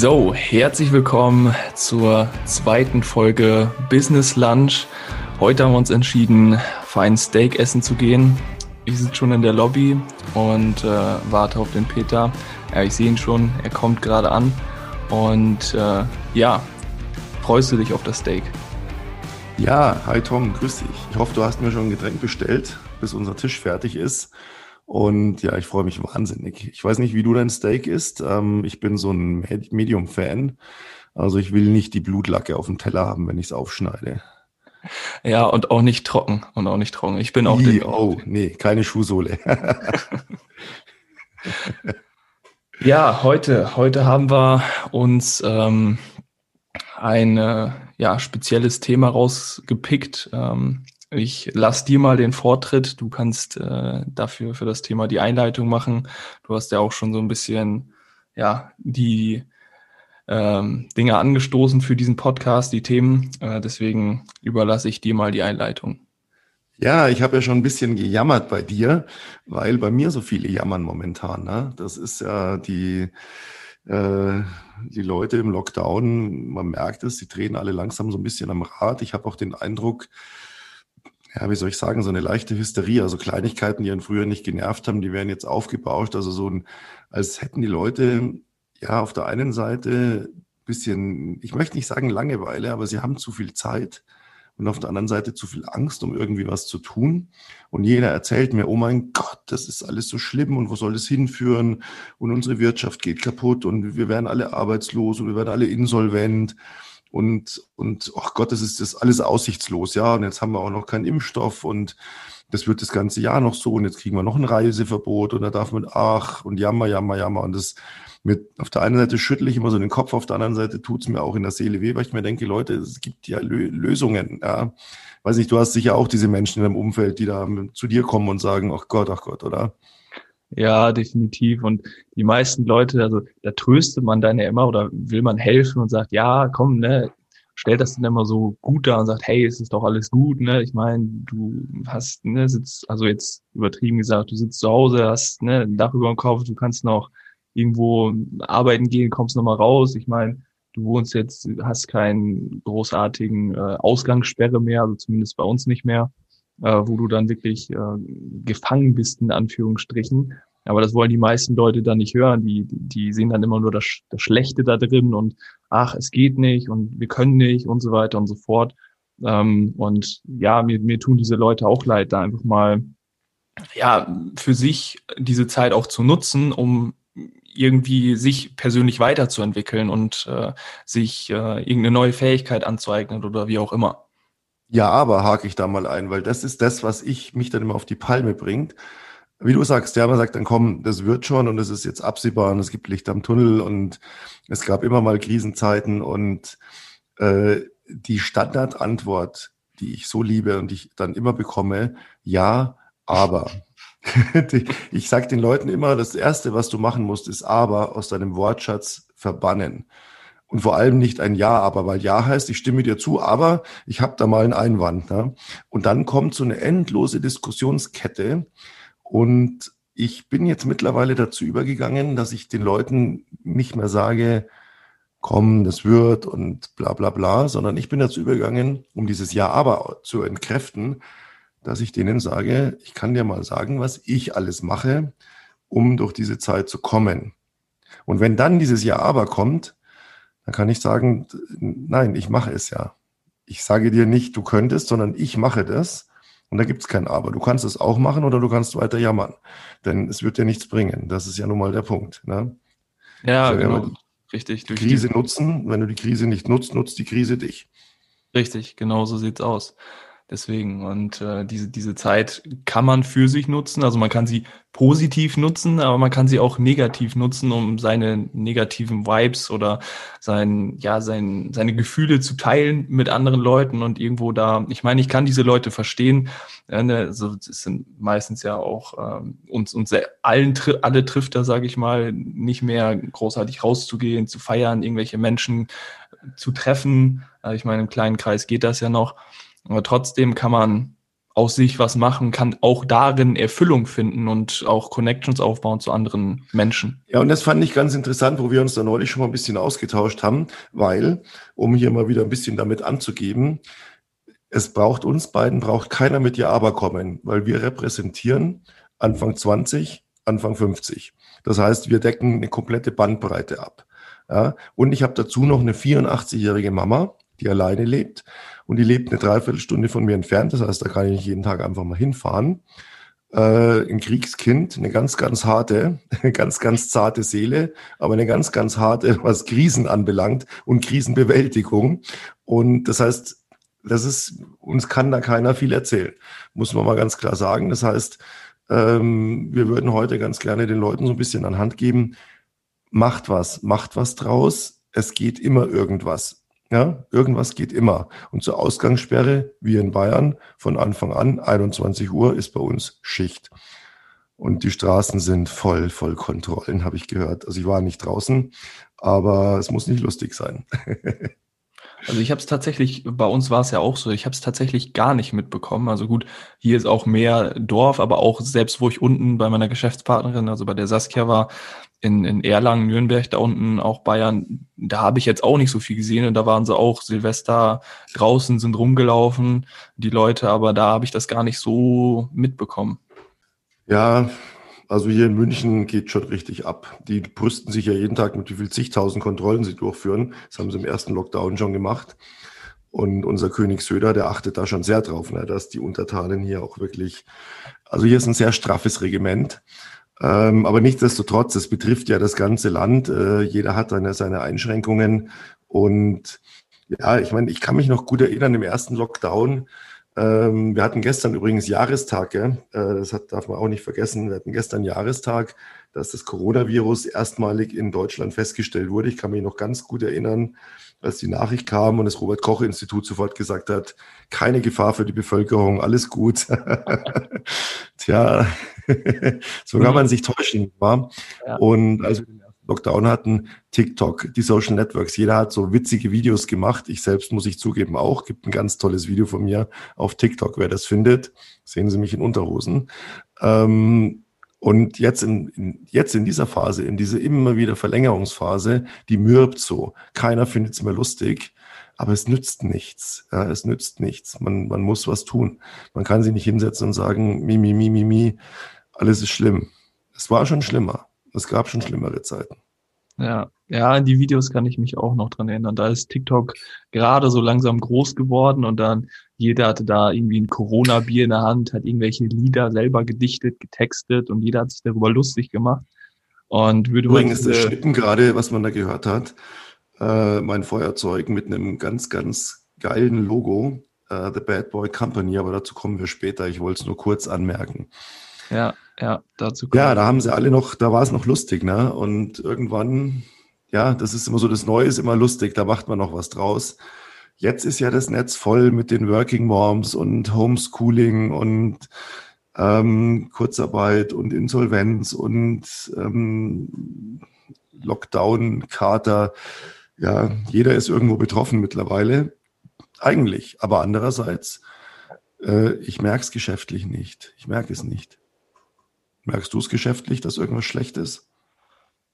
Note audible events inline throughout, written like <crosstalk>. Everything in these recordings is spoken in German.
So, herzlich willkommen zur zweiten Folge Business Lunch. Heute haben wir uns entschieden, für ein Steak essen zu gehen. Ich sitze schon in der Lobby und äh, warte auf den Peter. Ja, ich sehe ihn schon, er kommt gerade an. Und äh, ja, freust du dich auf das Steak? Ja, hi Tom, grüß dich. Ich hoffe, du hast mir schon ein Getränk bestellt, bis unser Tisch fertig ist. Und ja, ich freue mich wahnsinnig. Ich weiß nicht, wie du dein Steak isst. Ähm, ich bin so ein Medium-Fan. Also ich will nicht die Blutlacke auf dem Teller haben, wenn ich es aufschneide. Ja, und auch nicht trocken. Und auch nicht trocken. Ich bin auch I, Oh, nee, keine Schuhsohle. <laughs> ja, heute, heute haben wir uns ähm, ein ja, spezielles Thema rausgepickt. Ähm, ich lass dir mal den Vortritt. Du kannst äh, dafür für das Thema die Einleitung machen. Du hast ja auch schon so ein bisschen ja die ähm, Dinge angestoßen für diesen Podcast, die Themen. Äh, deswegen überlasse ich dir mal die Einleitung. Ja, ich habe ja schon ein bisschen gejammert bei dir, weil bei mir so viele jammern momentan. Ne? Das ist ja die äh, die Leute im Lockdown, man merkt es, sie drehen alle langsam so ein bisschen am Rad. Ich habe auch den Eindruck, ja, wie soll ich sagen, so eine leichte Hysterie, also Kleinigkeiten, die einen früher nicht genervt haben, die werden jetzt aufgebauscht. Also so ein, als hätten die Leute ja auf der einen Seite bisschen, ich möchte nicht sagen Langeweile, aber sie haben zu viel Zeit und auf der anderen Seite zu viel Angst, um irgendwie was zu tun. Und jeder erzählt mir, oh mein Gott, das ist alles so schlimm und wo soll das hinführen? Und unsere Wirtschaft geht kaputt und wir werden alle arbeitslos und wir werden alle insolvent und, und ach Gott, das ist das alles aussichtslos, ja. Und jetzt haben wir auch noch keinen Impfstoff und das wird das ganze Jahr noch so und jetzt kriegen wir noch ein Reiseverbot und da darf man, ach, und jammer, jammer, jammer. Und das mit, auf der einen Seite schüttle ich immer so den Kopf, auf der anderen Seite tut es mir auch in der Seele weh, weil ich mir denke, Leute, es gibt ja Lö Lösungen, ja. Weiß nicht, du hast sicher auch diese Menschen in deinem Umfeld, die da zu dir kommen und sagen, ach Gott, ach Gott, oder? Ja, definitiv. Und die meisten Leute, also da tröstet man dann ja immer oder will man helfen und sagt, ja, komm, ne, stellt das dann immer so gut da und sagt, hey, es ist doch alles gut, ne? Ich meine, du hast, ne, sitzt, also jetzt übertrieben gesagt, du sitzt zu Hause, hast ne, ein Dach über dem Kopf, du kannst noch irgendwo arbeiten gehen, kommst nochmal raus. Ich meine, du wohnst jetzt, hast keinen großartigen äh, Ausgangssperre mehr, also zumindest bei uns nicht mehr äh, wo du dann wirklich äh, gefangen bist, in Anführungsstrichen. Aber das wollen die meisten Leute dann nicht hören. Die, die sehen dann immer nur das, das Schlechte da drin und ach, es geht nicht und wir können nicht und so weiter und so fort. Ähm, und ja, mir, mir tun diese Leute auch leid, da einfach mal ja für sich diese Zeit auch zu nutzen, um irgendwie sich persönlich weiterzuentwickeln und äh, sich äh, irgendeine neue Fähigkeit anzueignen oder wie auch immer. Ja, aber hake ich da mal ein, weil das ist das, was ich mich dann immer auf die Palme bringt. Wie du sagst, ja, man sagt dann, komm, das wird schon und es ist jetzt absehbar und es gibt Licht am Tunnel und es gab immer mal Krisenzeiten und äh, die Standardantwort, die ich so liebe und ich dann immer bekomme, ja, aber. <laughs> ich sage den Leuten immer, das Erste, was du machen musst, ist aber aus deinem Wortschatz verbannen. Und vor allem nicht ein Ja, aber, weil Ja heißt, ich stimme dir zu, aber ich habe da mal einen Einwand. Ne? Und dann kommt so eine endlose Diskussionskette. Und ich bin jetzt mittlerweile dazu übergegangen, dass ich den Leuten nicht mehr sage, komm, das wird und bla bla bla, sondern ich bin dazu übergegangen, um dieses Ja, aber zu entkräften, dass ich denen sage, ich kann dir mal sagen, was ich alles mache, um durch diese Zeit zu kommen. Und wenn dann dieses Ja, aber kommt, dann kann ich sagen, nein, ich mache es ja. Ich sage dir nicht, du könntest, sondern ich mache das. Und da gibt es kein Aber. Du kannst es auch machen oder du kannst weiter jammern. Denn es wird dir nichts bringen. Das ist ja nun mal der Punkt. Ne? Ja, genau. Richtig. Die Krise die... nutzen. Wenn du die Krise nicht nutzt, nutzt die Krise dich. Richtig, genau so sieht's aus. Deswegen, und äh, diese, diese Zeit kann man für sich nutzen. Also man kann sie positiv nutzen, aber man kann sie auch negativ nutzen, um seine negativen Vibes oder sein, ja, sein, seine Gefühle zu teilen mit anderen Leuten und irgendwo da, ich meine, ich kann diese Leute verstehen. Äh, ne, also es sind meistens ja auch ähm, uns, uns allen alle trifft da, sage ich mal, nicht mehr großartig rauszugehen, zu feiern, irgendwelche Menschen zu treffen. Also ich meine, im kleinen Kreis geht das ja noch. Aber trotzdem kann man aus sich was machen, kann auch darin Erfüllung finden und auch Connections aufbauen zu anderen Menschen. Ja, und das fand ich ganz interessant, wo wir uns da neulich schon mal ein bisschen ausgetauscht haben, weil, um hier mal wieder ein bisschen damit anzugeben, es braucht uns beiden, braucht keiner mit ihr aber kommen, weil wir repräsentieren Anfang 20, Anfang 50. Das heißt, wir decken eine komplette Bandbreite ab. Ja, und ich habe dazu noch eine 84-jährige Mama, die alleine lebt und die lebt eine Dreiviertelstunde von mir entfernt. Das heißt, da kann ich nicht jeden Tag einfach mal hinfahren. Äh, ein Kriegskind, eine ganz, ganz harte, <laughs> eine ganz, ganz zarte Seele, aber eine ganz, ganz harte, was Krisen anbelangt und Krisenbewältigung. Und das heißt, das ist, uns kann da keiner viel erzählen, muss man mal ganz klar sagen. Das heißt, ähm, wir würden heute ganz gerne den Leuten so ein bisschen an Hand geben, macht was, macht was draus. Es geht immer irgendwas. Ja, irgendwas geht immer. Und zur Ausgangssperre, wie in Bayern, von Anfang an, 21 Uhr ist bei uns Schicht. Und die Straßen sind voll, voll Kontrollen, habe ich gehört. Also ich war nicht draußen, aber es muss nicht lustig sein. <laughs> Also ich habe es tatsächlich, bei uns war es ja auch so, ich habe es tatsächlich gar nicht mitbekommen. Also gut, hier ist auch mehr Dorf, aber auch selbst wo ich unten bei meiner Geschäftspartnerin, also bei der Saskia war, in, in Erlangen, Nürnberg, da unten auch Bayern, da habe ich jetzt auch nicht so viel gesehen und da waren sie auch Silvester draußen, sind rumgelaufen, die Leute, aber da habe ich das gar nicht so mitbekommen. Ja, also hier in München geht schon richtig ab. Die brüsten sich ja jeden Tag mit wie viel zigtausend Kontrollen sie durchführen. Das haben sie im ersten Lockdown schon gemacht. Und unser König Söder, der achtet da schon sehr drauf, ne, dass die Untertanen hier auch wirklich, also hier ist ein sehr straffes Regiment. Ähm, aber nichtsdestotrotz, es betrifft ja das ganze Land. Äh, jeder hat seine, seine Einschränkungen. Und ja, ich meine, ich kann mich noch gut erinnern im ersten Lockdown. Ähm, wir hatten gestern übrigens Jahrestag, ja? äh, das hat, darf man auch nicht vergessen. Wir hatten gestern Jahrestag, dass das Coronavirus erstmalig in Deutschland festgestellt wurde. Ich kann mich noch ganz gut erinnern, als die Nachricht kam und das Robert Koch Institut sofort gesagt hat, keine Gefahr für die Bevölkerung, alles gut. <laughs> Tja, <laughs> so kann man sich täuschen, war. Ja. Und als wir den ersten Lockdown hatten, TikTok, die Social Networks, jeder hat so witzige Videos gemacht. Ich selbst muss ich zugeben auch. Gibt ein ganz tolles Video von mir auf TikTok. Wer das findet, sehen Sie mich in Unterhosen. Ähm, und jetzt in, in, jetzt in dieser Phase, in diese immer wieder Verlängerungsphase, die mürbt so. Keiner findet es mehr lustig, aber es nützt nichts. Ja, es nützt nichts. Man, man muss was tun. Man kann sich nicht hinsetzen und sagen, mi, mi, mi, mi, mi, alles ist schlimm. Es war schon schlimmer. Es gab schon schlimmere Zeiten. Ja, ja, an die Videos kann ich mich auch noch dran erinnern. Da ist TikTok gerade so langsam groß geworden und dann jeder hatte da irgendwie ein Corona-Bier in der Hand, hat irgendwelche Lieder selber gedichtet, getextet und jeder hat sich darüber lustig gemacht. Und würde Übrigens ist das Schnippen gerade, was man da gehört hat, äh, mein Feuerzeug mit einem ganz, ganz geilen Logo, äh, The Bad Boy Company, aber dazu kommen wir später. Ich wollte es nur kurz anmerken. Ja, ja, dazu. Ja, da haben sie alle noch, da war es noch lustig, ne? Und irgendwann, ja, das ist immer so, das Neue ist immer lustig, da macht man noch was draus. Jetzt ist ja das Netz voll mit den Working Moms und Homeschooling und ähm, Kurzarbeit und Insolvenz und ähm, Lockdown, Kater. Ja, jeder ist irgendwo betroffen mittlerweile. Eigentlich. Aber andererseits, äh, ich merke es geschäftlich nicht. Ich merke es nicht. Merkst du es geschäftlich, dass irgendwas schlecht ist?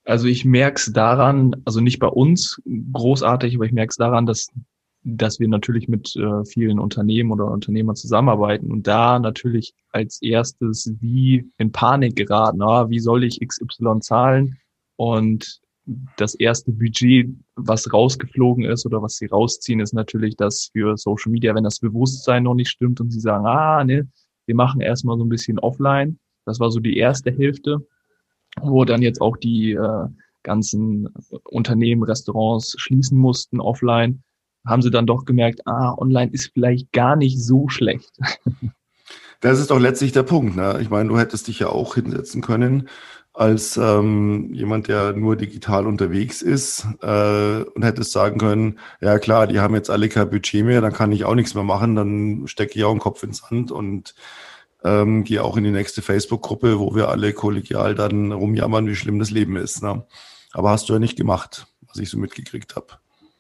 Also ich merke es daran, also nicht bei uns großartig, aber ich merke es daran, dass, dass wir natürlich mit äh, vielen Unternehmen oder Unternehmern zusammenarbeiten und da natürlich als erstes wie in Panik geraten, ah, wie soll ich XY zahlen? Und das erste Budget, was rausgeflogen ist oder was sie rausziehen, ist natürlich das für Social Media, wenn das Bewusstsein noch nicht stimmt und sie sagen, ah, ne, wir machen erstmal so ein bisschen offline das war so die erste Hälfte, wo dann jetzt auch die äh, ganzen Unternehmen, Restaurants schließen mussten offline. Haben sie dann doch gemerkt, ah, online ist vielleicht gar nicht so schlecht. <laughs> Das ist doch letztlich der Punkt. Ne? Ich meine, du hättest dich ja auch hinsetzen können als ähm, jemand, der nur digital unterwegs ist äh, und hättest sagen können, ja klar, die haben jetzt alle kein Budget mehr, dann kann ich auch nichts mehr machen, dann stecke ich auch den Kopf ins Sand und ähm, gehe auch in die nächste Facebook-Gruppe, wo wir alle kollegial dann rumjammern, wie schlimm das Leben ist. Ne? Aber hast du ja nicht gemacht, was ich so mitgekriegt habe.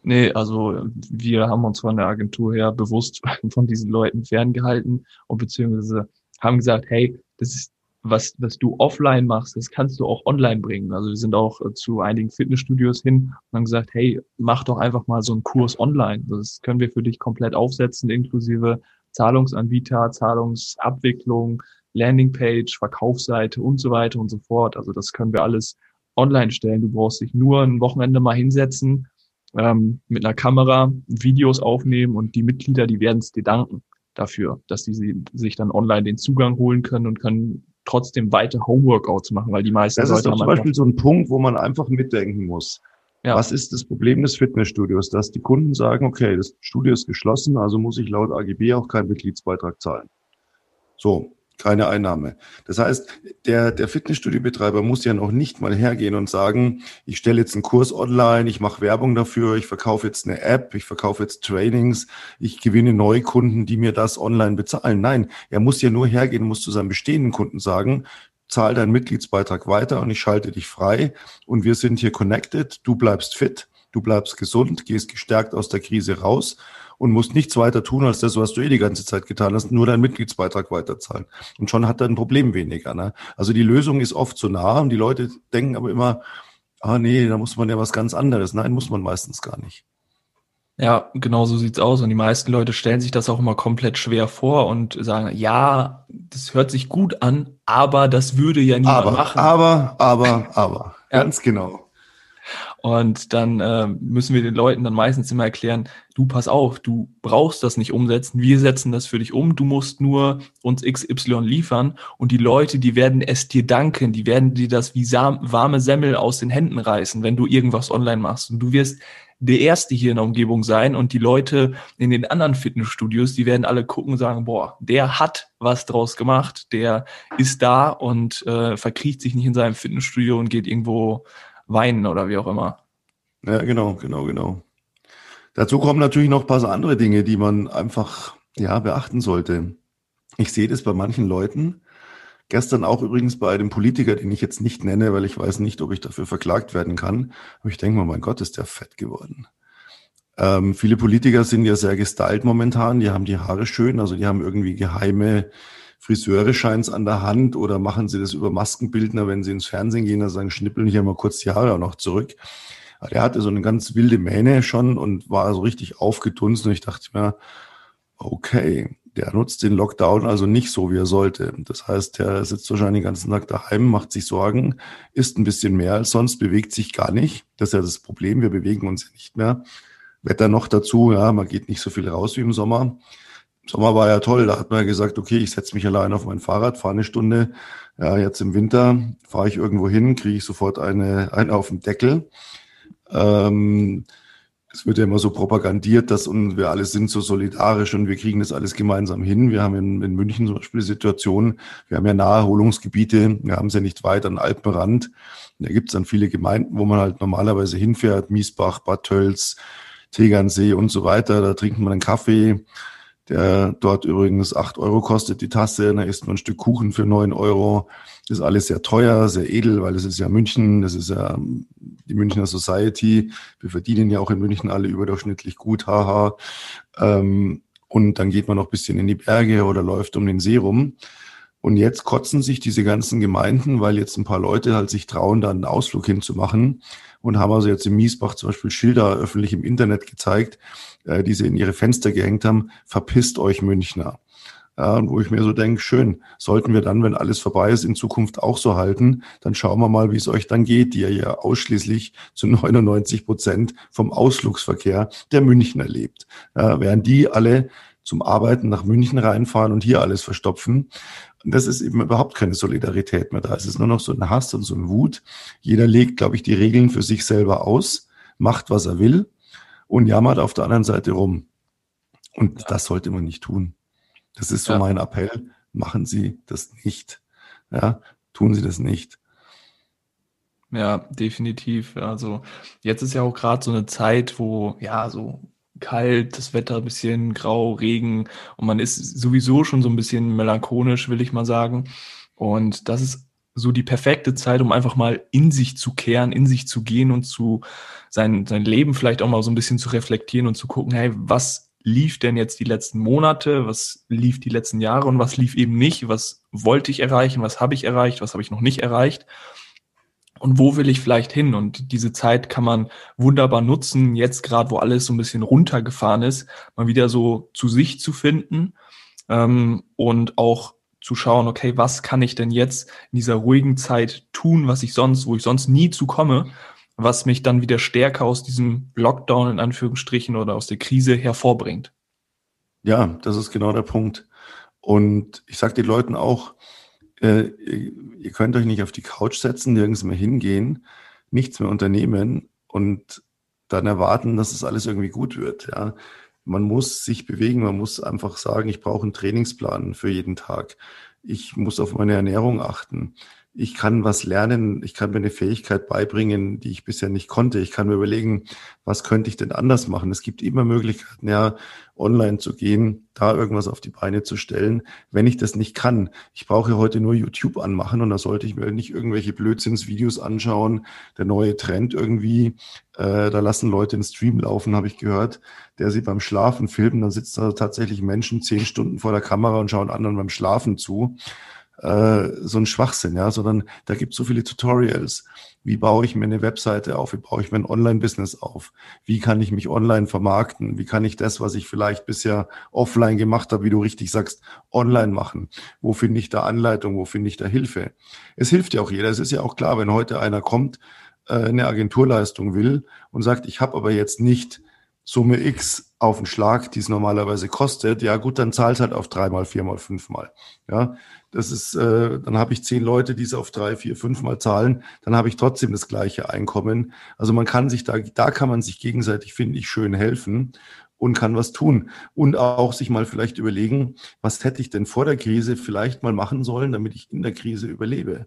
Nee, also wir haben uns von der Agentur her bewusst <laughs> von diesen Leuten ferngehalten und beziehungsweise haben gesagt, hey, das ist was, was du offline machst, das kannst du auch online bringen. Also wir sind auch äh, zu einigen Fitnessstudios hin und haben gesagt, hey, mach doch einfach mal so einen Kurs online. Das können wir für dich komplett aufsetzen, inklusive Zahlungsanbieter, Zahlungsabwicklung, Landingpage, Verkaufsseite und so weiter und so fort. Also das können wir alles online stellen. Du brauchst dich nur ein Wochenende mal hinsetzen, ähm, mit einer Kamera Videos aufnehmen und die Mitglieder, die werden es dir danken dafür, dass die sich dann online den Zugang holen können und können trotzdem weiter Homeworkouts machen, weil die meisten das Leute ist zum Beispiel so ein Punkt, wo man einfach mitdenken muss. Ja. Was ist das Problem des Fitnessstudios? Dass die Kunden sagen, okay, das Studio ist geschlossen, also muss ich laut AGB auch keinen Mitgliedsbeitrag zahlen. So, keine Einnahme. Das heißt, der, der Fitnessstudiobetreiber muss ja noch nicht mal hergehen und sagen, ich stelle jetzt einen Kurs online, ich mache Werbung dafür, ich verkaufe jetzt eine App, ich verkaufe jetzt Trainings, ich gewinne Neukunden, die mir das online bezahlen. Nein, er muss ja nur hergehen, muss zu seinem bestehenden Kunden sagen, zahl deinen Mitgliedsbeitrag weiter und ich schalte dich frei und wir sind hier connected, du bleibst fit, du bleibst gesund, gehst gestärkt aus der Krise raus und musst nichts weiter tun als das, was du eh die ganze Zeit getan hast, nur deinen Mitgliedsbeitrag weiterzahlen. Und schon hat er ein Problem weniger. Ne? Also die Lösung ist oft zu nah und die Leute denken aber immer, ah nee, da muss man ja was ganz anderes. Nein, muss man meistens gar nicht. Ja, genau so sieht's aus. Und die meisten Leute stellen sich das auch immer komplett schwer vor und sagen, ja, das hört sich gut an, aber das würde ja niemand aber, machen. Aber, aber, aber. <laughs> Ganz genau. Und dann äh, müssen wir den Leuten dann meistens immer erklären, du pass auf, du brauchst das nicht umsetzen, wir setzen das für dich um, du musst nur uns XY liefern und die Leute, die werden es dir danken, die werden dir das wie warme Semmel aus den Händen reißen, wenn du irgendwas online machst. Und du wirst der Erste hier in der Umgebung sein und die Leute in den anderen Fitnessstudios, die werden alle gucken und sagen, boah, der hat was draus gemacht, der ist da und äh, verkriecht sich nicht in seinem Fitnessstudio und geht irgendwo weinen oder wie auch immer. Ja, genau, genau, genau. Dazu kommen natürlich noch ein paar andere Dinge, die man einfach ja, beachten sollte. Ich sehe das bei manchen Leuten. Gestern auch übrigens bei einem Politiker, den ich jetzt nicht nenne, weil ich weiß nicht, ob ich dafür verklagt werden kann. Aber ich denke mal, mein Gott, ist der fett geworden. Ähm, viele Politiker sind ja sehr gestylt momentan. Die haben die Haare schön, also die haben irgendwie geheime Friseure scheint's an der Hand oder machen sie das über Maskenbildner, wenn sie ins Fernsehen gehen, dann sagen, schnippeln hier mal kurz die Haare auch noch zurück. Der hatte so eine ganz wilde Mähne schon und war so richtig aufgetunst und ich dachte mir, okay, der nutzt den Lockdown also nicht so, wie er sollte. Das heißt, er sitzt wahrscheinlich den ganzen Tag daheim, macht sich Sorgen, isst ein bisschen mehr als sonst, bewegt sich gar nicht. Das ist ja das Problem, wir bewegen uns ja nicht mehr. Wetter noch dazu, ja, man geht nicht so viel raus wie im Sommer. Sommer war ja toll, da hat man ja gesagt, okay, ich setze mich allein auf mein Fahrrad, fahre eine Stunde. Ja, jetzt im Winter fahre ich irgendwo hin, kriege ich sofort eine, eine auf den Deckel. Ähm, es wird ja immer so propagandiert, dass wir alle sind so solidarisch und wir kriegen das alles gemeinsam hin. Wir haben in, in München zum Beispiel die Situation, wir haben ja Naherholungsgebiete, wir haben es ja nicht weit an Alpenrand. Und da gibt es dann viele Gemeinden, wo man halt normalerweise hinfährt, Miesbach, Bad Tölz, Tegernsee und so weiter. Da trinkt man einen Kaffee der dort übrigens acht Euro kostet die Tasse. Da isst man ein Stück Kuchen für neun Euro. Ist alles sehr teuer, sehr edel, weil es ist ja München, das ist ja die Münchner Society. Wir verdienen ja auch in München alle überdurchschnittlich gut, haha. Ähm, und dann geht man noch ein bisschen in die Berge oder läuft um den See rum. Und jetzt kotzen sich diese ganzen Gemeinden, weil jetzt ein paar Leute halt sich trauen, da einen Ausflug hinzumachen und haben also jetzt im Miesbach zum Beispiel Schilder öffentlich im Internet gezeigt, äh, die sie in ihre Fenster gehängt haben, verpisst euch Münchner. Ja, und wo ich mir so denke, schön, sollten wir dann, wenn alles vorbei ist, in Zukunft auch so halten, dann schauen wir mal, wie es euch dann geht, die ihr ja ausschließlich zu 99 Prozent vom Ausflugsverkehr der Münchner lebt. Ja, während die alle zum Arbeiten nach München reinfahren und hier alles verstopfen. Das ist eben überhaupt keine Solidarität mehr da. Es ist nur noch so ein Hass und so ein Wut. Jeder legt, glaube ich, die Regeln für sich selber aus, macht, was er will und jammert auf der anderen Seite rum. Und ja. das sollte man nicht tun. Das ist so ja. mein Appell. Machen Sie das nicht. Ja, tun Sie das nicht. Ja, definitiv. Also jetzt ist ja auch gerade so eine Zeit, wo ja so kalt, das Wetter ein bisschen grau, Regen und man ist sowieso schon so ein bisschen melancholisch, will ich mal sagen. Und das ist so die perfekte Zeit, um einfach mal in sich zu kehren, in sich zu gehen und zu sein, sein Leben vielleicht auch mal so ein bisschen zu reflektieren und zu gucken, hey, was lief denn jetzt die letzten Monate, was lief die letzten Jahre und was lief eben nicht, was wollte ich erreichen, was habe ich erreicht, was habe ich noch nicht erreicht und wo will ich vielleicht hin? Und diese Zeit kann man wunderbar nutzen, jetzt gerade, wo alles so ein bisschen runtergefahren ist, mal wieder so zu sich zu finden ähm, und auch zu schauen, okay, was kann ich denn jetzt in dieser ruhigen Zeit tun, was ich sonst, wo ich sonst nie zu komme, was mich dann wieder stärker aus diesem Lockdown in Anführungsstrichen oder aus der Krise hervorbringt. Ja, das ist genau der Punkt. Und ich sage den Leuten auch, äh, ihr könnt euch nicht auf die Couch setzen, nirgends mehr hingehen, nichts mehr unternehmen und dann erwarten, dass es alles irgendwie gut wird. Ja. Man muss sich bewegen, man muss einfach sagen, ich brauche einen Trainingsplan für jeden Tag. Ich muss auf meine Ernährung achten ich kann was lernen, ich kann mir eine Fähigkeit beibringen, die ich bisher nicht konnte. Ich kann mir überlegen, was könnte ich denn anders machen. Es gibt immer Möglichkeiten, ja, online zu gehen, da irgendwas auf die Beine zu stellen, wenn ich das nicht kann. Ich brauche heute nur YouTube anmachen und da sollte ich mir nicht irgendwelche Blödsinnsvideos anschauen. Der neue Trend irgendwie, äh, da lassen Leute einen Stream laufen, habe ich gehört, der sie beim Schlafen filmen. Dann sitzen da tatsächlich Menschen zehn Stunden vor der Kamera und schauen anderen beim Schlafen zu äh, so ein Schwachsinn, ja, sondern da gibt es so viele Tutorials. Wie baue ich mir eine Webseite auf? Wie baue ich mir ein Online-Business auf? Wie kann ich mich online vermarkten? Wie kann ich das, was ich vielleicht bisher offline gemacht habe, wie du richtig sagst, online machen? Wo finde ich da Anleitung? Wo finde ich da Hilfe? Es hilft ja auch jeder. Es ist ja auch klar, wenn heute einer kommt, äh, eine Agenturleistung will und sagt, ich habe aber jetzt nicht Summe X auf den Schlag, die es normalerweise kostet, ja gut, dann zahlt halt auf dreimal, viermal, fünfmal. Ja, das ist, äh, dann habe ich zehn Leute, die es auf drei, vier, fünfmal zahlen, dann habe ich trotzdem das gleiche Einkommen. Also man kann sich da, da kann man sich gegenseitig, finde ich, schön helfen und kann was tun. Und auch sich mal vielleicht überlegen, was hätte ich denn vor der Krise vielleicht mal machen sollen, damit ich in der Krise überlebe.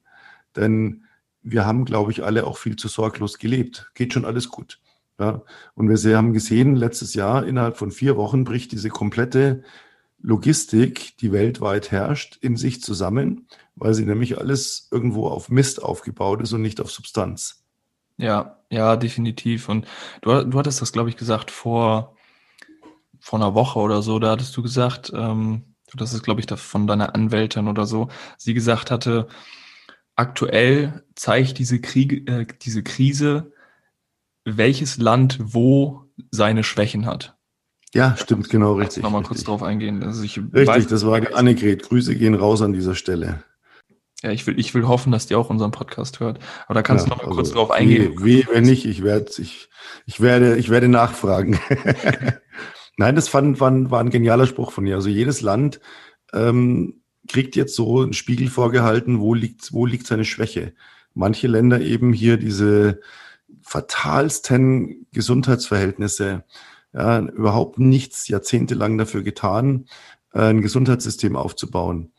Denn wir haben, glaube ich, alle auch viel zu sorglos gelebt. Geht schon alles gut. Ja, und wir haben gesehen, letztes Jahr innerhalb von vier Wochen bricht diese komplette Logistik, die weltweit herrscht, in sich zusammen, weil sie nämlich alles irgendwo auf Mist aufgebaut ist und nicht auf Substanz. Ja, ja, definitiv. Und du, du hattest das, glaube ich, gesagt vor, vor einer Woche oder so. Da hattest du gesagt, ähm, das ist, glaube ich, von deiner Anwältin oder so, sie gesagt hatte, aktuell zeigt diese, Krieg, äh, diese Krise, welches Land wo seine Schwächen hat. Ja, stimmt, genau, richtig. Nochmal kurz drauf eingehen. Also ich richtig, weiß, das war Annegret. Grüße gehen raus an dieser Stelle. Ja, ich will, ich will hoffen, dass die auch unseren Podcast hört. Aber da kannst ja, du nochmal also, kurz drauf eingehen. Wie, wenn nicht, ich werde, ich, ich werde, ich werde nachfragen. <laughs> Nein, das fand, war, war ein genialer Spruch von ihr. Also jedes Land ähm, kriegt jetzt so einen Spiegel vorgehalten, wo liegt, wo liegt seine Schwäche. Manche Länder eben hier diese fatalsten Gesundheitsverhältnisse ja, überhaupt nichts jahrzehntelang dafür getan, äh, ein Gesundheitssystem aufzubauen.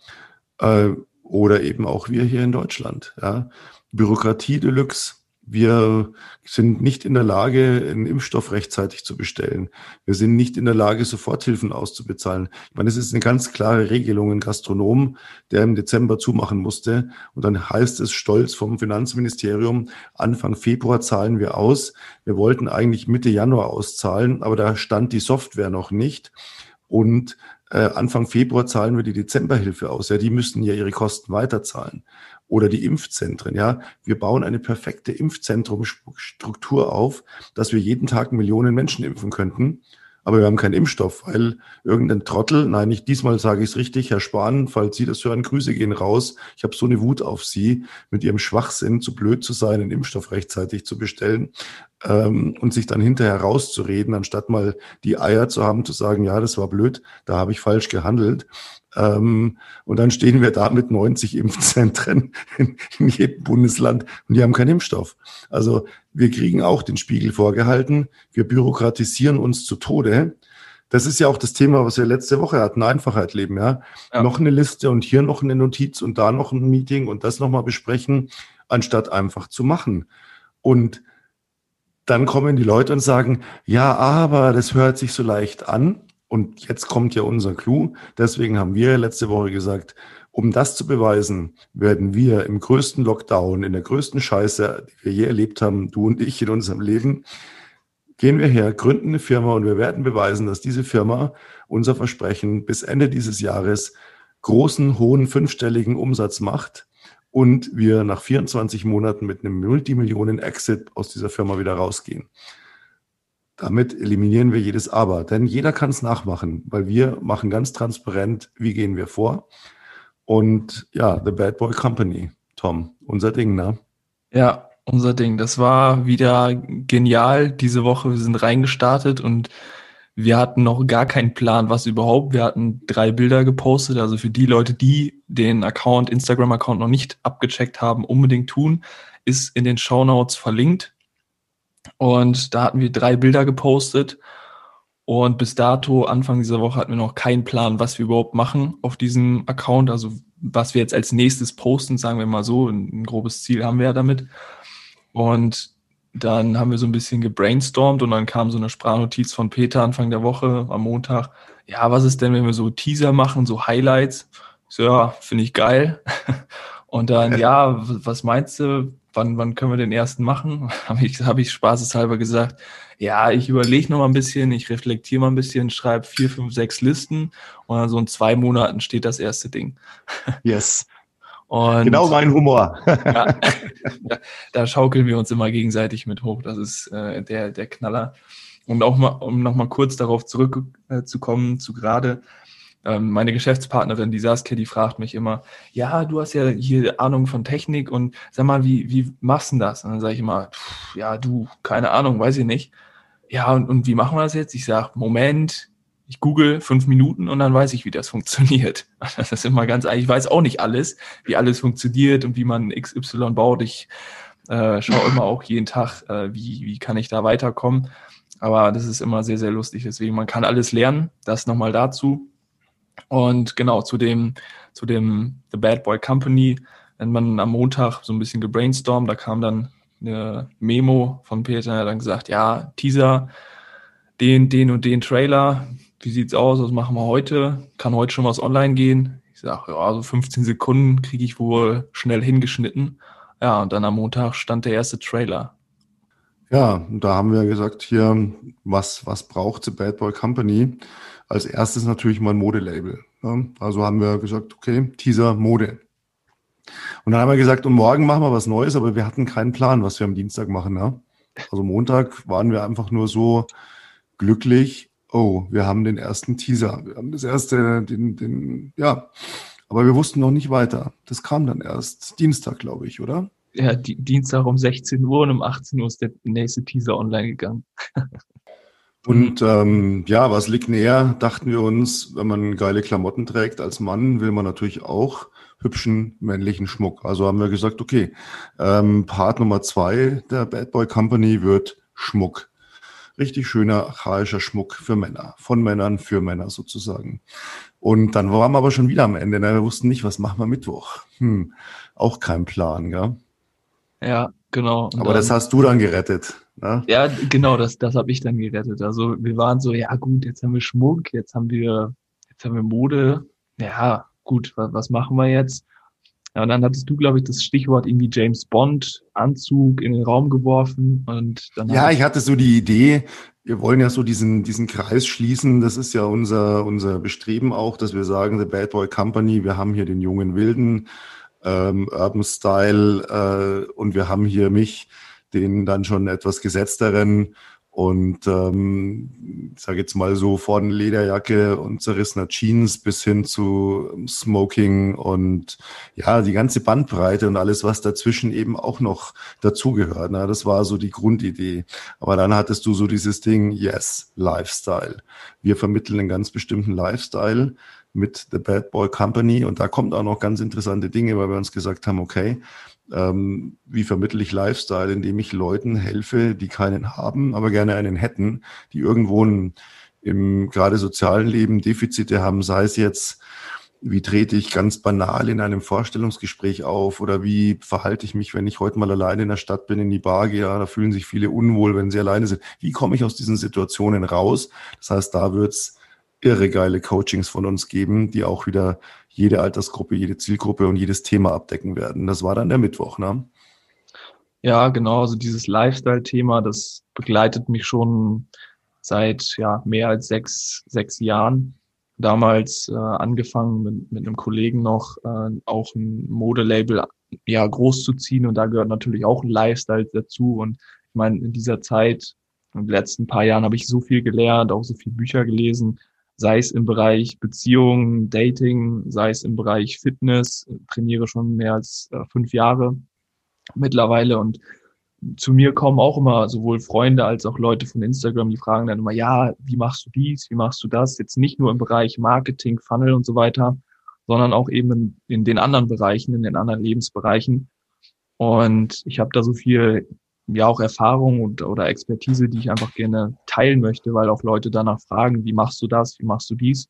Äh, oder eben auch wir hier in Deutschland. Ja. Bürokratie Deluxe, wir sind nicht in der Lage, einen Impfstoff rechtzeitig zu bestellen. Wir sind nicht in der Lage, Soforthilfen auszubezahlen. Ich meine, es ist eine ganz klare Regelung. Ein Gastronom, der im Dezember zumachen musste. Und dann heißt es stolz vom Finanzministerium, Anfang Februar zahlen wir aus. Wir wollten eigentlich Mitte Januar auszahlen, aber da stand die Software noch nicht. Und äh, Anfang Februar zahlen wir die Dezemberhilfe aus. Ja, die müssten ja ihre Kosten weiterzahlen oder die Impfzentren. Ja, wir bauen eine perfekte Impfzentrumstruktur auf, dass wir jeden Tag Millionen Menschen impfen könnten. Aber wir haben keinen Impfstoff, weil irgendein Trottel, nein, nicht diesmal sage ich es richtig, Herr Spahn, falls Sie das hören, Grüße gehen raus. Ich habe so eine Wut auf Sie, mit Ihrem Schwachsinn zu blöd zu sein, einen Impfstoff rechtzeitig zu bestellen ähm, und sich dann hinterher rauszureden, anstatt mal die Eier zu haben, zu sagen, ja, das war blöd, da habe ich falsch gehandelt. Ähm, und dann stehen wir da mit 90 Impfzentren <laughs> in, in, jedem Bundesland und die haben keinen Impfstoff. Also wir kriegen auch den Spiegel vorgehalten. Wir bürokratisieren uns zu Tode. Das ist ja auch das Thema, was wir letzte Woche hatten, Einfachheit leben, ja? ja. Noch eine Liste und hier noch eine Notiz und da noch ein Meeting und das nochmal besprechen, anstatt einfach zu machen. Und dann kommen die Leute und sagen, ja, aber das hört sich so leicht an. Und jetzt kommt ja unser Clou. Deswegen haben wir letzte Woche gesagt, Um das zu beweisen, werden wir im größten Lockdown, in der größten Scheiße, die wir je erlebt haben, du und ich in unserem Leben, gehen wir her, gründen eine Firma und wir werden beweisen, dass diese Firma unser Versprechen bis Ende dieses Jahres großen, hohen, fünfstelligen Umsatz macht und wir nach 24 Monaten mit einem Multimillionen-Exit aus dieser Firma wieder rausgehen. Damit eliminieren wir jedes Aber, denn jeder kann es nachmachen, weil wir machen ganz transparent, wie gehen wir vor. Und ja, The Bad Boy Company, Tom, unser Ding, ne? Ja, unser Ding. Das war wieder genial diese Woche. Wir sind reingestartet und wir hatten noch gar keinen Plan, was überhaupt. Wir hatten drei Bilder gepostet. Also für die Leute, die den Account, Instagram-Account noch nicht abgecheckt haben, unbedingt tun, ist in den Show Notes verlinkt. Und da hatten wir drei Bilder gepostet. Und bis dato, Anfang dieser Woche, hatten wir noch keinen Plan, was wir überhaupt machen auf diesem Account. Also was wir jetzt als nächstes posten, sagen wir mal so. Ein, ein grobes Ziel haben wir ja damit. Und dann haben wir so ein bisschen gebrainstormt und dann kam so eine Sprachnotiz von Peter Anfang der Woche am Montag. Ja, was ist denn, wenn wir so Teaser machen, so Highlights? So, ja, finde ich geil. <laughs> Und dann, ja, was meinst du? Wann, wann können wir den ersten machen? <laughs> Habe ich, hab ich spaßeshalber gesagt, ja, ich überlege noch mal ein bisschen, ich reflektiere mal ein bisschen, schreibe vier, fünf, sechs Listen und dann so in zwei Monaten steht das erste Ding. <laughs> Yes. Und, genau mein Humor. <laughs> ja, da, da, schaukeln wir uns immer gegenseitig mit hoch. Das ist äh, der, der Knaller. Und auch mal, um noch mal kurz darauf zurückzukommen, äh, zu gerade, ähm, meine Geschäftspartnerin, die Saskia, die fragt mich immer, ja, du hast ja hier Ahnung von Technik und sag mal, wie, wie machst du das? Und dann sage ich immer, ja, du, keine Ahnung, weiß ich nicht. Ja, und, und wie machen wir das jetzt? Ich sage, Moment, ich google fünf Minuten und dann weiß ich, wie das funktioniert. <laughs> Das ist immer ganz, ich weiß auch nicht alles, wie alles funktioniert und wie man XY baut. Ich äh, schaue immer auch jeden Tag, äh, wie, wie kann ich da weiterkommen. Aber das ist immer sehr, sehr lustig. Deswegen, man kann alles lernen. Das nochmal dazu. Und genau, zu dem, zu dem The Bad Boy Company, wenn man am Montag so ein bisschen gebrainstormt, da kam dann eine Memo von Peter, der hat dann gesagt, ja, Teaser, den, den und den Trailer, wie sieht's aus, was machen wir heute? Kann heute schon was online gehen? Ich sage, ja, so 15 Sekunden kriege ich wohl schnell hingeschnitten. Ja, und dann am Montag stand der erste Trailer. Ja, da haben wir gesagt, hier, was, was braucht The Bad Boy Company? als erstes natürlich mal ein Modelabel. Also haben wir gesagt, okay, Teaser Mode. Und dann haben wir gesagt, und morgen machen wir was Neues, aber wir hatten keinen Plan, was wir am Dienstag machen. Ja. Also Montag waren wir einfach nur so glücklich, oh, wir haben den ersten Teaser, wir haben das erste, den, den, ja, aber wir wussten noch nicht weiter. Das kam dann erst Dienstag, glaube ich, oder? Ja, Dienstag um 16 Uhr und um 18 Uhr ist der nächste Teaser online gegangen. <laughs> Und ähm, ja, was liegt näher, dachten wir uns, wenn man geile Klamotten trägt als Mann, will man natürlich auch hübschen männlichen Schmuck. Also haben wir gesagt, okay, ähm, Part Nummer zwei der Bad Boy Company wird Schmuck. Richtig schöner archaischer Schmuck für Männer, von Männern für Männer sozusagen. Und dann waren wir aber schon wieder am Ende. Ne? Wir wussten nicht, was machen wir Mittwoch. Hm, auch kein Plan, gell? Ja, genau. Und aber das hast du dann gerettet. Ne? Ja, genau, das, das habe ich dann gerettet. Also wir waren so, ja gut, jetzt haben wir Schmuck, jetzt haben wir, jetzt haben wir Mode. Ja, gut, was, was machen wir jetzt? Ja, und dann hattest du, glaube ich, das Stichwort irgendwie James Bond Anzug in den Raum geworfen und dann. Ja, ich hatte so die Idee, wir wollen ja so diesen, diesen Kreis schließen. Das ist ja unser, unser Bestreben auch, dass wir sagen, The Bad Boy Company, wir haben hier den jungen Wilden, ähm, Urban Style äh, und wir haben hier mich, den dann schon etwas gesetzteren und ähm, sage jetzt mal so von Lederjacke und zerrissener Jeans bis hin zu Smoking und ja, die ganze Bandbreite und alles, was dazwischen eben auch noch dazugehört. Ne? Das war so die Grundidee. Aber dann hattest du so dieses Ding, yes, Lifestyle. Wir vermitteln einen ganz bestimmten Lifestyle mit The Bad Boy Company. Und da kommt auch noch ganz interessante Dinge, weil wir uns gesagt haben, okay, ähm, wie vermittle ich Lifestyle, indem ich Leuten helfe, die keinen haben, aber gerne einen hätten, die irgendwo ein, im gerade sozialen Leben Defizite haben, sei es jetzt, wie trete ich ganz banal in einem Vorstellungsgespräch auf oder wie verhalte ich mich, wenn ich heute mal alleine in der Stadt bin, in die Bar gehe, ja, da fühlen sich viele unwohl, wenn sie alleine sind. Wie komme ich aus diesen Situationen raus? Das heißt, da wird's irre geile Coachings von uns geben, die auch wieder jede Altersgruppe, jede Zielgruppe und jedes Thema abdecken werden. Das war dann der Mittwoch, ne? Ja, genau. Also dieses Lifestyle-Thema, das begleitet mich schon seit ja mehr als sechs, sechs Jahren. Damals äh, angefangen mit, mit einem Kollegen noch äh, auch ein Modelabel ja groß zu ziehen und da gehört natürlich auch ein Lifestyle dazu. Und ich meine, in dieser Zeit, in den letzten paar Jahren habe ich so viel gelernt, auch so viele Bücher gelesen, sei es im Bereich Beziehungen, Dating, sei es im Bereich Fitness, trainiere schon mehr als äh, fünf Jahre mittlerweile und zu mir kommen auch immer sowohl Freunde als auch Leute von Instagram, die fragen dann immer, ja, wie machst du dies, wie machst du das? Jetzt nicht nur im Bereich Marketing, Funnel und so weiter, sondern auch eben in, in den anderen Bereichen, in den anderen Lebensbereichen. Und ich habe da so viel, ja auch Erfahrung und, oder Expertise, die ich einfach gerne teilen möchte, weil auch Leute danach fragen, wie machst du das, wie machst du dies?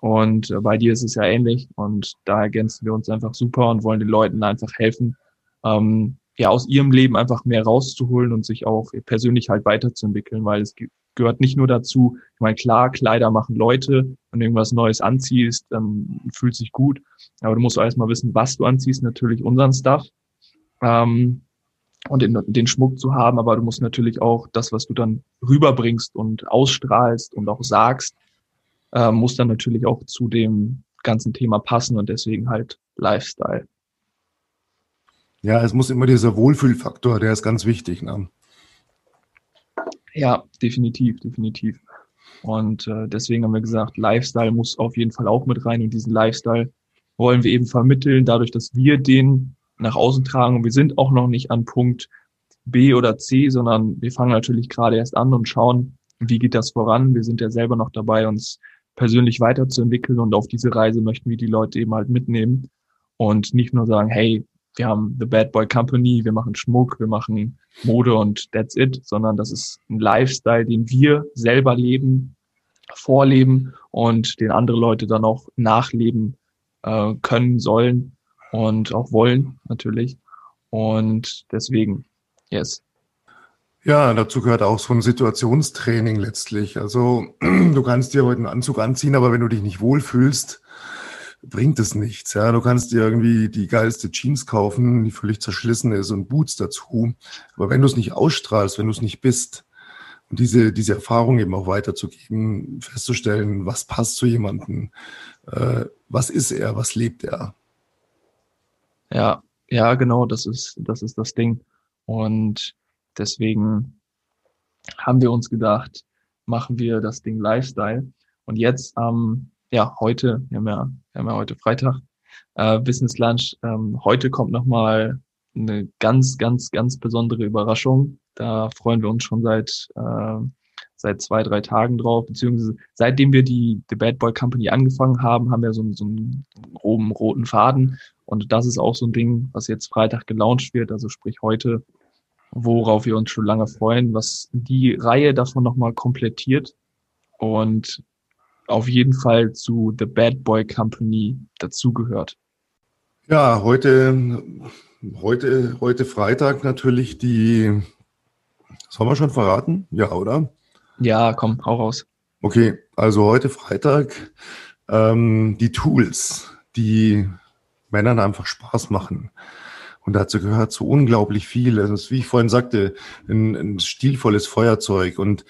Und äh, bei dir ist es ja ähnlich und da ergänzen wir uns einfach super und wollen den Leuten einfach helfen, ähm, ja, aus ihrem Leben einfach mehr rauszuholen und sich auch persönlich halt weiterzuentwickeln, weil es gehört nicht nur dazu, ich meine, klar, Kleider machen Leute, wenn du irgendwas Neues anziehst, dann fühlt sich gut, aber du musst erstmal wissen, was du anziehst, natürlich unseren Stuff ähm, und den, den Schmuck zu haben, aber du musst natürlich auch das, was du dann rüberbringst und ausstrahlst und auch sagst, äh, muss dann natürlich auch zu dem ganzen Thema passen und deswegen halt Lifestyle. Ja, es muss immer dieser Wohlfühlfaktor, der ist ganz wichtig. Ne? Ja, definitiv, definitiv. Und äh, deswegen haben wir gesagt, Lifestyle muss auf jeden Fall auch mit rein. Und diesen Lifestyle wollen wir eben vermitteln, dadurch, dass wir den nach außen tragen. Und wir sind auch noch nicht an Punkt B oder C, sondern wir fangen natürlich gerade erst an und schauen, wie geht das voran. Wir sind ja selber noch dabei, uns persönlich weiterzuentwickeln. Und auf diese Reise möchten wir die Leute eben halt mitnehmen und nicht nur sagen, hey, wir haben The Bad Boy Company, wir machen Schmuck, wir machen Mode und that's it, sondern das ist ein Lifestyle, den wir selber leben, vorleben und den andere Leute dann auch nachleben äh, können, sollen und auch wollen natürlich. Und deswegen, yes. Ja, dazu gehört auch so ein Situationstraining letztlich. Also <clears throat> du kannst dir heute einen Anzug anziehen, aber wenn du dich nicht wohlfühlst, bringt es nichts. Ja, du kannst dir irgendwie die geilste Jeans kaufen, die völlig zerschlissen ist und Boots dazu. Aber wenn du es nicht ausstrahlst, wenn du es nicht bist und diese, diese Erfahrung eben auch weiterzugeben, festzustellen, was passt zu jemandem, äh, was ist er, was lebt er. Ja, ja, genau, das ist, das ist das Ding. Und deswegen haben wir uns gedacht, machen wir das Ding Lifestyle. Und jetzt am ja, heute, wir haben ja, wir haben ja heute Freitag, äh, Business Lunch. Ähm, heute kommt nochmal eine ganz, ganz, ganz besondere Überraschung. Da freuen wir uns schon seit, äh, seit zwei, drei Tagen drauf, beziehungsweise seitdem wir die The Bad Boy Company angefangen haben, haben wir so, so einen groben roten Faden. Und das ist auch so ein Ding, was jetzt Freitag gelauncht wird, also sprich heute, worauf wir uns schon lange freuen, was die Reihe davon nochmal komplettiert. Und auf jeden Fall zu The Bad Boy Company dazugehört. Ja, heute, heute, heute Freitag natürlich die, sollen wir schon verraten? Ja, oder? Ja, komm, hau raus. Okay, also heute Freitag ähm, die Tools, die Männern einfach Spaß machen. Und dazu gehört so unglaublich viel. Das ist, wie ich vorhin sagte, ein, ein stilvolles Feuerzeug und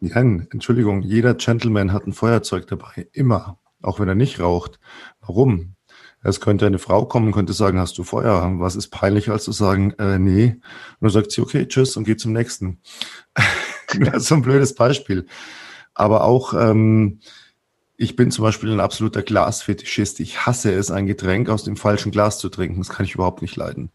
ja, Entschuldigung, jeder Gentleman hat ein Feuerzeug dabei, immer, auch wenn er nicht raucht. Warum? Es könnte eine Frau kommen, könnte sagen, hast du Feuer? Was ist peinlicher, als zu sagen, äh, nee? Und dann sagt sie, okay, tschüss und geht zum nächsten. <laughs> so ein blödes Beispiel. Aber auch, ähm, ich bin zum Beispiel ein absoluter Glasfetischist. Ich hasse es, ein Getränk aus dem falschen Glas zu trinken. Das kann ich überhaupt nicht leiden.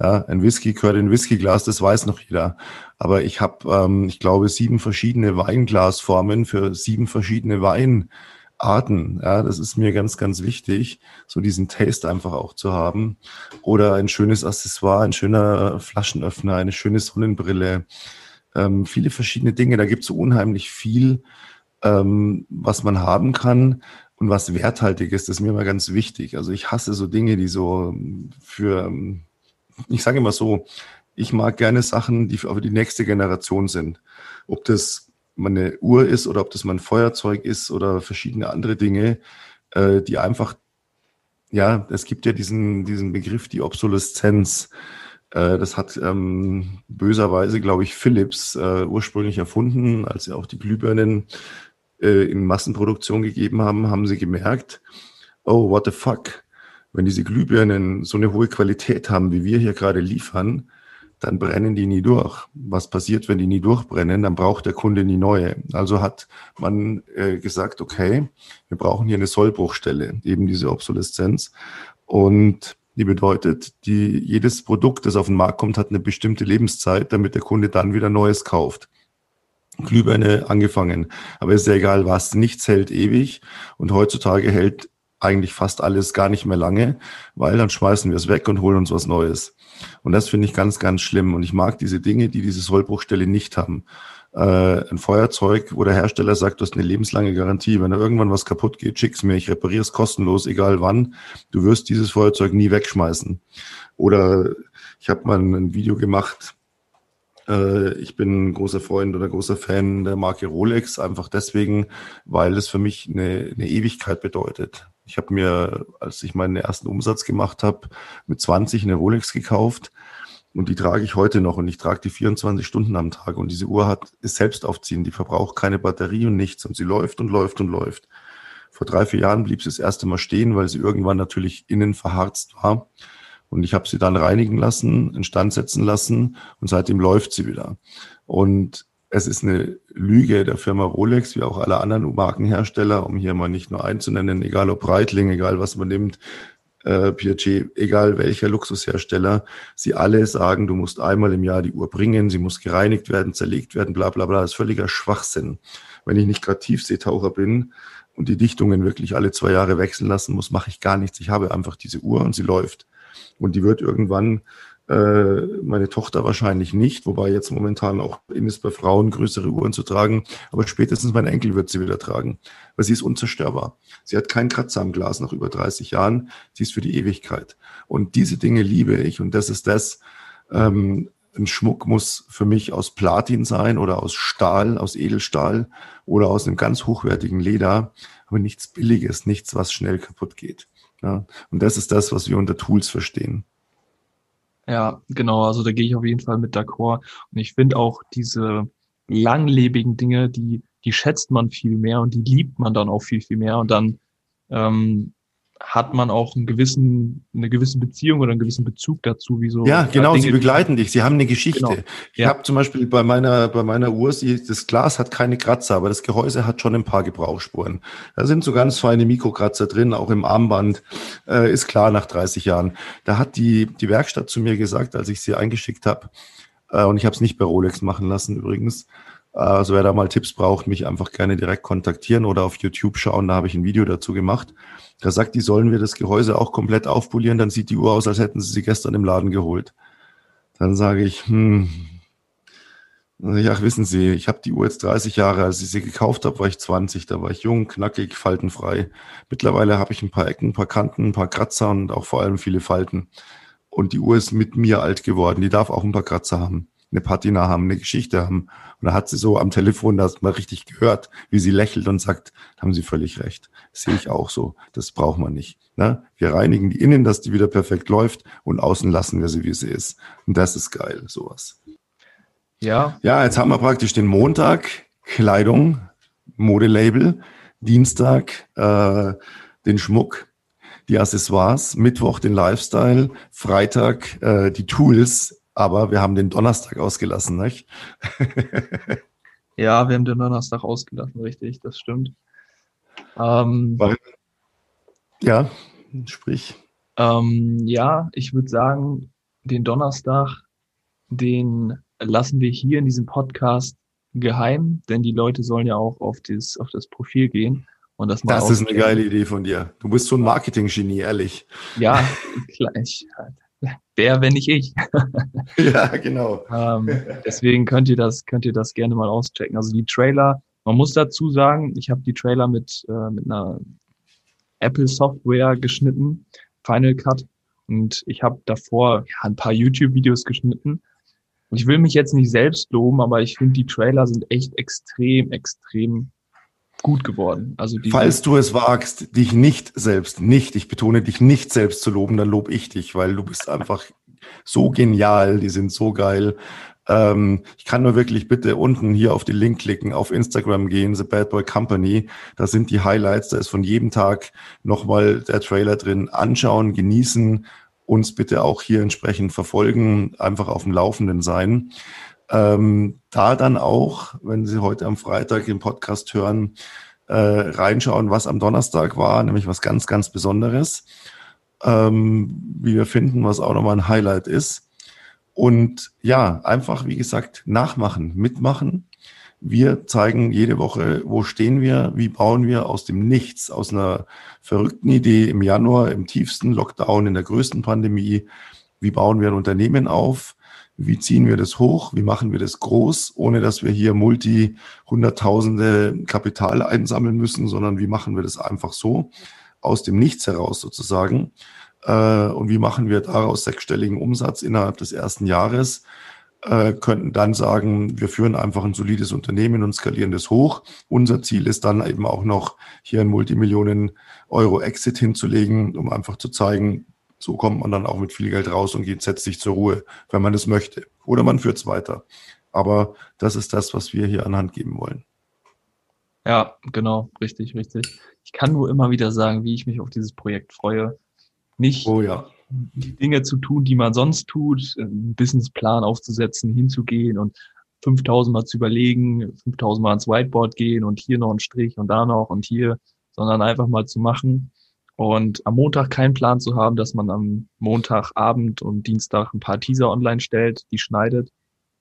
Ja, ein Whisky gehört in ein Whiskyglas, das weiß noch jeder. Aber ich habe, ähm, ich glaube, sieben verschiedene Weinglasformen für sieben verschiedene Weinarten. Ja, das ist mir ganz, ganz wichtig, so diesen Taste einfach auch zu haben. Oder ein schönes Accessoire, ein schöner Flaschenöffner, eine schöne Sonnenbrille. Ähm, viele verschiedene Dinge. Da gibt es so unheimlich viel, ähm, was man haben kann und was werthaltig ist. Das ist mir immer ganz wichtig. Also ich hasse so Dinge, die so für ich sage immer so, ich mag gerne Sachen, die für die nächste Generation sind. Ob das man eine Uhr ist oder ob das mal ein Feuerzeug ist oder verschiedene andere Dinge, äh, die einfach, ja, es gibt ja diesen, diesen Begriff, die Obsoleszenz. Äh, das hat ähm, böserweise, glaube ich, Philips äh, ursprünglich erfunden, als sie auch die Glühbirnen äh, in Massenproduktion gegeben haben, haben sie gemerkt, oh, what the fuck, wenn diese Glühbirnen so eine hohe Qualität haben, wie wir hier gerade liefern, dann brennen die nie durch. Was passiert, wenn die nie durchbrennen? Dann braucht der Kunde nie neue. Also hat man äh, gesagt, okay, wir brauchen hier eine Sollbruchstelle, eben diese Obsoleszenz. Und die bedeutet, die, jedes Produkt, das auf den Markt kommt, hat eine bestimmte Lebenszeit, damit der Kunde dann wieder Neues kauft. Glühbirne angefangen. Aber ist ja egal was, nichts hält ewig und heutzutage hält eigentlich fast alles gar nicht mehr lange, weil dann schmeißen wir es weg und holen uns was Neues. Und das finde ich ganz, ganz schlimm. Und ich mag diese Dinge, die diese Sollbruchstelle nicht haben. Äh, ein Feuerzeug, wo der Hersteller sagt, du hast eine lebenslange Garantie. Wenn da irgendwann was kaputt geht, schick's mir, ich repariere es kostenlos, egal wann. Du wirst dieses Feuerzeug nie wegschmeißen. Oder ich habe mal ein Video gemacht, äh, ich bin ein großer Freund oder großer Fan der Marke Rolex, einfach deswegen, weil es für mich eine, eine Ewigkeit bedeutet. Ich habe mir, als ich meinen ersten Umsatz gemacht habe, mit 20 eine Rolex gekauft und die trage ich heute noch und ich trage die 24 Stunden am Tag und diese Uhr hat ist selbst aufziehen, die verbraucht keine Batterie und nichts und sie läuft und läuft und läuft. Vor drei, vier Jahren blieb sie das erste Mal stehen, weil sie irgendwann natürlich innen verharzt war. Und ich habe sie dann reinigen lassen, instand setzen lassen und seitdem läuft sie wieder. Und es ist eine Lüge der Firma Rolex, wie auch alle anderen Markenhersteller, um hier mal nicht nur einzunennen, egal ob Breitling, egal was man nimmt, äh, Piaget, egal welcher Luxushersteller, sie alle sagen, du musst einmal im Jahr die Uhr bringen, sie muss gereinigt werden, zerlegt werden, bla bla bla. Das ist völliger Schwachsinn. Wenn ich nicht gerade Tiefseetaucher bin und die Dichtungen wirklich alle zwei Jahre wechseln lassen muss, mache ich gar nichts. Ich habe einfach diese Uhr und sie läuft. Und die wird irgendwann meine Tochter wahrscheinlich nicht, wobei jetzt momentan auch in ist bei Frauen größere Uhren zu tragen, aber spätestens mein Enkel wird sie wieder tragen, weil sie ist unzerstörbar. Sie hat keinen Kratzer am Glas nach über 30 Jahren, sie ist für die Ewigkeit. Und diese Dinge liebe ich und das ist das, ähm, ein Schmuck muss für mich aus Platin sein oder aus Stahl, aus Edelstahl oder aus einem ganz hochwertigen Leder, aber nichts Billiges, nichts, was schnell kaputt geht. Ja, und das ist das, was wir unter Tools verstehen. Ja, genau. Also da gehe ich auf jeden Fall mit d'accord. Und ich finde auch diese langlebigen Dinge, die, die schätzt man viel mehr und die liebt man dann auch viel, viel mehr. Und dann ähm, hat man auch einen gewissen, eine gewisse Beziehung oder einen gewissen Bezug dazu, wie so. Ja, genau, Dinge, sie begleiten dich, sie haben eine Geschichte. Genau. Ich ja. habe zum Beispiel bei meiner, bei meiner Uhr, sie, das Glas hat keine Kratzer, aber das Gehäuse hat schon ein paar Gebrauchsspuren. Da sind so ganz feine Mikrokratzer drin, auch im Armband, äh, ist klar nach 30 Jahren. Da hat die, die Werkstatt zu mir gesagt, als ich sie eingeschickt habe, äh, und ich habe es nicht bei Rolex machen lassen übrigens, also wer da mal Tipps braucht, mich einfach gerne direkt kontaktieren oder auf YouTube schauen, da habe ich ein Video dazu gemacht. Da sagt die, sollen wir das Gehäuse auch komplett aufpolieren, dann sieht die Uhr aus, als hätten sie sie gestern im Laden geholt. Dann sage ich, hm, ja, wissen Sie, ich habe die Uhr jetzt 30 Jahre, als ich sie gekauft habe, war ich 20, da war ich jung, knackig, faltenfrei. Mittlerweile habe ich ein paar Ecken, ein paar Kanten, ein paar Kratzer und auch vor allem viele Falten. Und die Uhr ist mit mir alt geworden, die darf auch ein paar Kratzer haben eine Patina haben, eine Geschichte haben. Und da hat sie so am Telefon das mal richtig gehört, wie sie lächelt und sagt, haben Sie völlig recht. Das sehe ich auch so. Das braucht man nicht. Ne? Wir reinigen die innen, dass die wieder perfekt läuft und außen lassen wir sie, wie sie ist. Und das ist geil, sowas. Ja. Ja, jetzt haben wir praktisch den Montag, Kleidung, Modelabel, Dienstag, äh, den Schmuck, die Accessoires, Mittwoch den Lifestyle, Freitag äh, die Tools, aber wir haben den Donnerstag ausgelassen, nicht? ja, wir haben den Donnerstag ausgelassen, richtig, das stimmt. Ähm, ja, sprich. Ähm, ja, ich würde sagen, den Donnerstag, den lassen wir hier in diesem Podcast geheim, denn die Leute sollen ja auch auf das, auf das Profil gehen. Und das mal das ist eine geile Idee von dir. Du bist so ein Marketing-Genie, ehrlich. Ja, <laughs> gleich. Wer, wenn nicht ich? <laughs> ja, genau. ähm, deswegen könnt ihr das, könnt ihr das gerne mal auschecken. Also die Trailer, man muss dazu sagen, ich habe die Trailer mit, äh, mit einer Apple Software geschnitten, Final Cut, und ich habe davor ja, ein paar YouTube-Videos geschnitten. Und ich will mich jetzt nicht selbst loben, aber ich finde, die Trailer sind echt extrem, extrem gut geworden. Also Falls du es wagst, dich nicht selbst, nicht, ich betone dich nicht selbst zu loben, dann lobe ich dich, weil du bist einfach so genial, die sind so geil. Ähm, ich kann nur wirklich bitte unten hier auf den Link klicken, auf Instagram gehen, The Bad Boy Company. Da sind die Highlights, da ist von jedem Tag nochmal der Trailer drin. Anschauen, genießen, uns bitte auch hier entsprechend verfolgen, einfach auf dem Laufenden sein. Ähm, da dann auch, wenn Sie heute am Freitag den Podcast hören, äh, reinschauen, was am Donnerstag war, nämlich was ganz, ganz Besonderes, ähm, wie wir finden, was auch nochmal ein Highlight ist. Und ja, einfach, wie gesagt, nachmachen, mitmachen. Wir zeigen jede Woche, wo stehen wir, wie bauen wir aus dem Nichts, aus einer verrückten Idee im Januar, im tiefsten Lockdown, in der größten Pandemie, wie bauen wir ein Unternehmen auf, wie ziehen wir das hoch, wie machen wir das groß, ohne dass wir hier multi hunderttausende Kapital einsammeln müssen, sondern wie machen wir das einfach so, aus dem Nichts heraus sozusagen. Äh, und wie machen wir daraus sechsstelligen Umsatz innerhalb des ersten Jahres? Äh, könnten dann sagen, wir führen einfach ein solides Unternehmen und skalieren das hoch. Unser Ziel ist dann eben auch noch hier ein Multimillionen Euro Exit hinzulegen, um einfach zu zeigen, so kommt man dann auch mit viel Geld raus und geht, setzt sich zur Ruhe, wenn man es möchte. Oder man führt es weiter. Aber das ist das, was wir hier anhand geben wollen. Ja, genau, richtig, richtig. Ich kann nur immer wieder sagen, wie ich mich auf dieses Projekt freue nicht oh, ja. die Dinge zu tun, die man sonst tut, einen Businessplan aufzusetzen, hinzugehen und 5000 Mal zu überlegen, 5000 Mal ans Whiteboard gehen und hier noch einen Strich und da noch und hier, sondern einfach mal zu machen und am Montag keinen Plan zu haben, dass man am Montagabend und Dienstag ein paar Teaser online stellt, die schneidet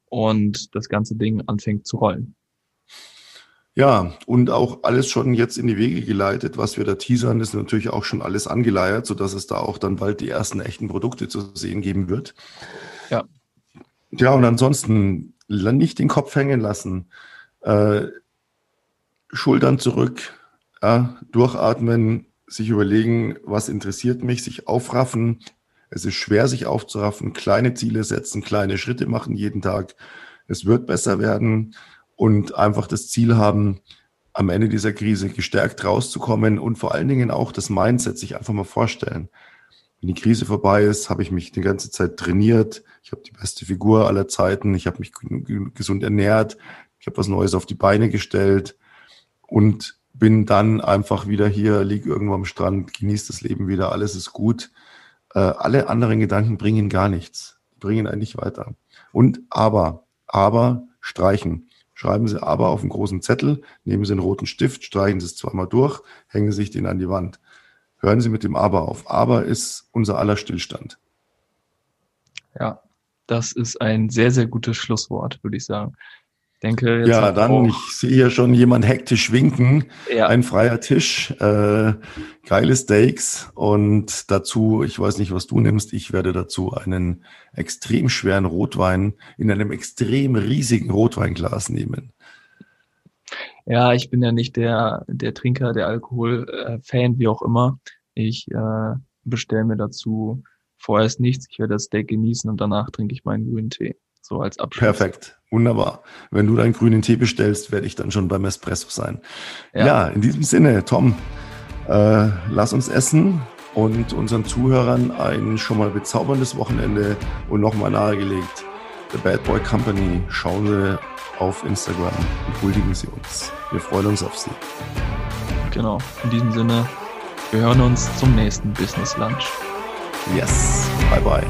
und das ganze Ding anfängt zu rollen. Ja, und auch alles schon jetzt in die Wege geleitet, was wir da teasern, ist natürlich auch schon alles angeleiert, sodass es da auch dann bald die ersten echten Produkte zu sehen geben wird. Ja. Ja, und ansonsten nicht den Kopf hängen lassen, äh, Schultern zurück, ja, durchatmen, sich überlegen, was interessiert mich, sich aufraffen. Es ist schwer, sich aufzuraffen, kleine Ziele setzen, kleine Schritte machen jeden Tag. Es wird besser werden und einfach das Ziel haben, am Ende dieser Krise gestärkt rauszukommen und vor allen Dingen auch das Mindset sich einfach mal vorstellen. Wenn die Krise vorbei ist, habe ich mich die ganze Zeit trainiert. Ich habe die beste Figur aller Zeiten. Ich habe mich gesund ernährt. Ich habe was Neues auf die Beine gestellt und bin dann einfach wieder hier, liege irgendwo am Strand, genieße das Leben wieder, alles ist gut. Äh, alle anderen Gedanken bringen gar nichts, bringen eigentlich weiter. Und aber, aber streichen. Schreiben Sie aber auf einen großen Zettel, nehmen Sie einen roten Stift, streichen Sie es zweimal durch, hängen sich den an die Wand. Hören Sie mit dem Aber auf. Aber ist unser aller Stillstand. Ja, das ist ein sehr, sehr gutes Schlusswort, würde ich sagen denke, ja, dann, ich sehe hier schon jemand hektisch winken. Ja. Ein freier Tisch, äh, geile Steaks und dazu, ich weiß nicht, was du nimmst, ich werde dazu einen extrem schweren Rotwein in einem extrem riesigen Rotweinglas nehmen. Ja, ich bin ja nicht der, der Trinker, der Alkohol-Fan, wie auch immer. Ich äh, bestelle mir dazu vorerst nichts. Ich werde das Steak genießen und danach trinke ich meinen grünen Tee. So als Abschluss. Perfekt. Wunderbar. Wenn du deinen grünen Tee bestellst, werde ich dann schon beim Espresso sein. Ja, ja in diesem Sinne, Tom, äh, lass uns essen und unseren Zuhörern ein schon mal bezauberndes Wochenende und nochmal nahegelegt. The Bad Boy Company. Schauen Sie auf Instagram und huldigen Sie uns. Wir freuen uns auf Sie. Genau. In diesem Sinne, wir hören uns zum nächsten Business Lunch. Yes. Bye bye.